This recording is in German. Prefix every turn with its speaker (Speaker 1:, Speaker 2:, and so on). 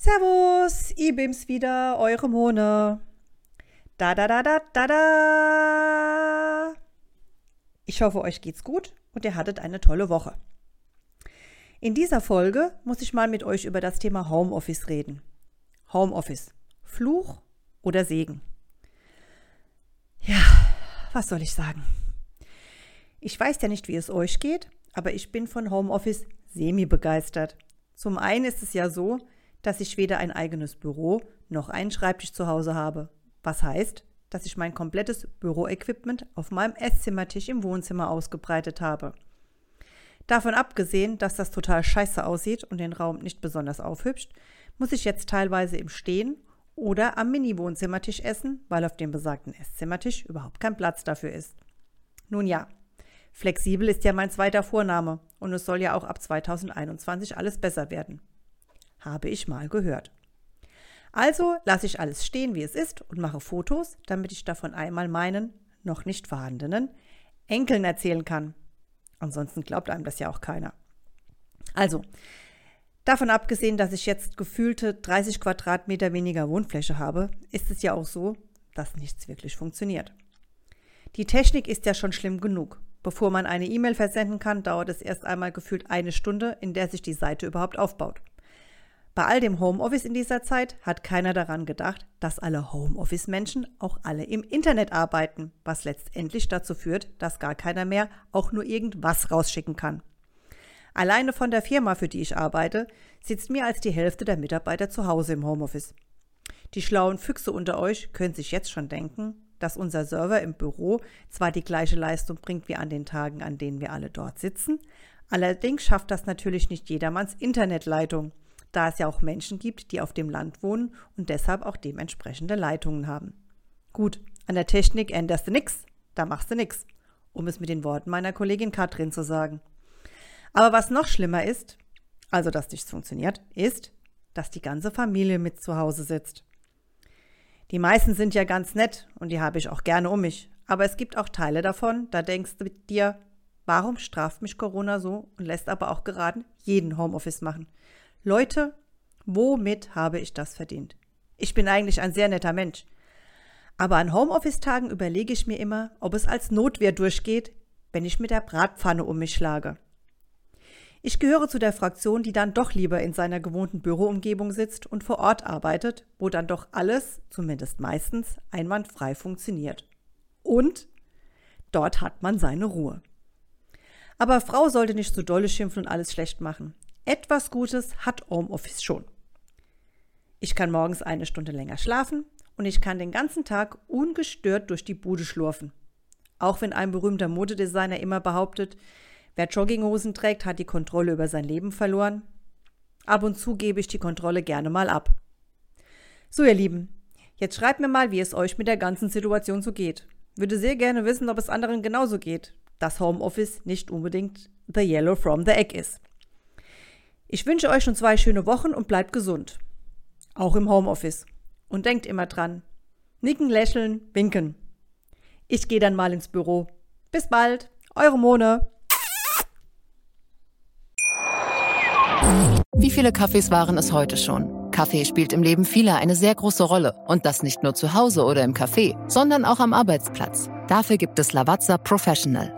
Speaker 1: Servus, ich bin's wieder, eure Mone. Da da da da da da. Ich hoffe, euch geht's gut und ihr hattet eine tolle Woche. In dieser Folge muss ich mal mit euch über das Thema Homeoffice reden. Homeoffice. Fluch oder Segen? Ja, was soll ich sagen? Ich weiß ja nicht, wie es euch geht, aber ich bin von Homeoffice semi begeistert. Zum einen ist es ja so, dass ich weder ein eigenes Büro noch einen Schreibtisch zu Hause habe. Was heißt, dass ich mein komplettes Büroequipment auf meinem Esszimmertisch im Wohnzimmer ausgebreitet habe. Davon abgesehen, dass das total scheiße aussieht und den Raum nicht besonders aufhübscht, muss ich jetzt teilweise im Stehen oder am Mini-Wohnzimmertisch essen, weil auf dem besagten Esszimmertisch überhaupt kein Platz dafür ist. Nun ja, flexibel ist ja mein zweiter Vorname und es soll ja auch ab 2021 alles besser werden. Habe ich mal gehört. Also lasse ich alles stehen, wie es ist und mache Fotos, damit ich davon einmal meinen, noch nicht vorhandenen, Enkeln erzählen kann. Ansonsten glaubt einem das ja auch keiner. Also, davon abgesehen, dass ich jetzt gefühlte 30 Quadratmeter weniger Wohnfläche habe, ist es ja auch so, dass nichts wirklich funktioniert. Die Technik ist ja schon schlimm genug. Bevor man eine E-Mail versenden kann, dauert es erst einmal gefühlt eine Stunde, in der sich die Seite überhaupt aufbaut. Bei all dem Homeoffice in dieser Zeit hat keiner daran gedacht, dass alle Homeoffice-Menschen auch alle im Internet arbeiten, was letztendlich dazu führt, dass gar keiner mehr auch nur irgendwas rausschicken kann. Alleine von der Firma, für die ich arbeite, sitzt mehr als die Hälfte der Mitarbeiter zu Hause im Homeoffice. Die schlauen Füchse unter euch können sich jetzt schon denken, dass unser Server im Büro zwar die gleiche Leistung bringt wie an den Tagen, an denen wir alle dort sitzen, allerdings schafft das natürlich nicht jedermanns Internetleitung da es ja auch Menschen gibt, die auf dem Land wohnen und deshalb auch dementsprechende Leitungen haben. Gut, an der Technik änderst du nix, da machst du nix, um es mit den Worten meiner Kollegin Katrin zu sagen. Aber was noch schlimmer ist, also dass nichts funktioniert, ist, dass die ganze Familie mit zu Hause sitzt. Die meisten sind ja ganz nett und die habe ich auch gerne um mich. Aber es gibt auch Teile davon, da denkst du dir, warum straft mich Corona so und lässt aber auch gerade jeden Homeoffice machen? Leute, womit habe ich das verdient? Ich bin eigentlich ein sehr netter Mensch. Aber an Homeoffice-Tagen überlege ich mir immer, ob es als Notwehr durchgeht, wenn ich mit der Bratpfanne um mich schlage. Ich gehöre zu der Fraktion, die dann doch lieber in seiner gewohnten Büroumgebung sitzt und vor Ort arbeitet, wo dann doch alles, zumindest meistens, einwandfrei funktioniert. Und dort hat man seine Ruhe. Aber Frau sollte nicht so dolle schimpfen und alles schlecht machen. Etwas Gutes hat Homeoffice schon. Ich kann morgens eine Stunde länger schlafen und ich kann den ganzen Tag ungestört durch die Bude schlurfen. Auch wenn ein berühmter Modedesigner immer behauptet, wer Jogginghosen trägt, hat die Kontrolle über sein Leben verloren. Ab und zu gebe ich die Kontrolle gerne mal ab. So, ihr Lieben, jetzt schreibt mir mal, wie es euch mit der ganzen Situation so geht. Würde sehr gerne wissen, ob es anderen genauso geht, dass Homeoffice nicht unbedingt the yellow from the egg ist. Ich wünsche euch schon zwei schöne Wochen und bleibt gesund. Auch im Homeoffice. Und denkt immer dran. Nicken, lächeln, winken. Ich gehe dann mal ins Büro. Bis bald. Eure Mone.
Speaker 2: Wie viele Kaffees waren es heute schon? Kaffee spielt im Leben vieler eine sehr große Rolle. Und das nicht nur zu Hause oder im Café, sondern auch am Arbeitsplatz. Dafür gibt es Lavazza Professional.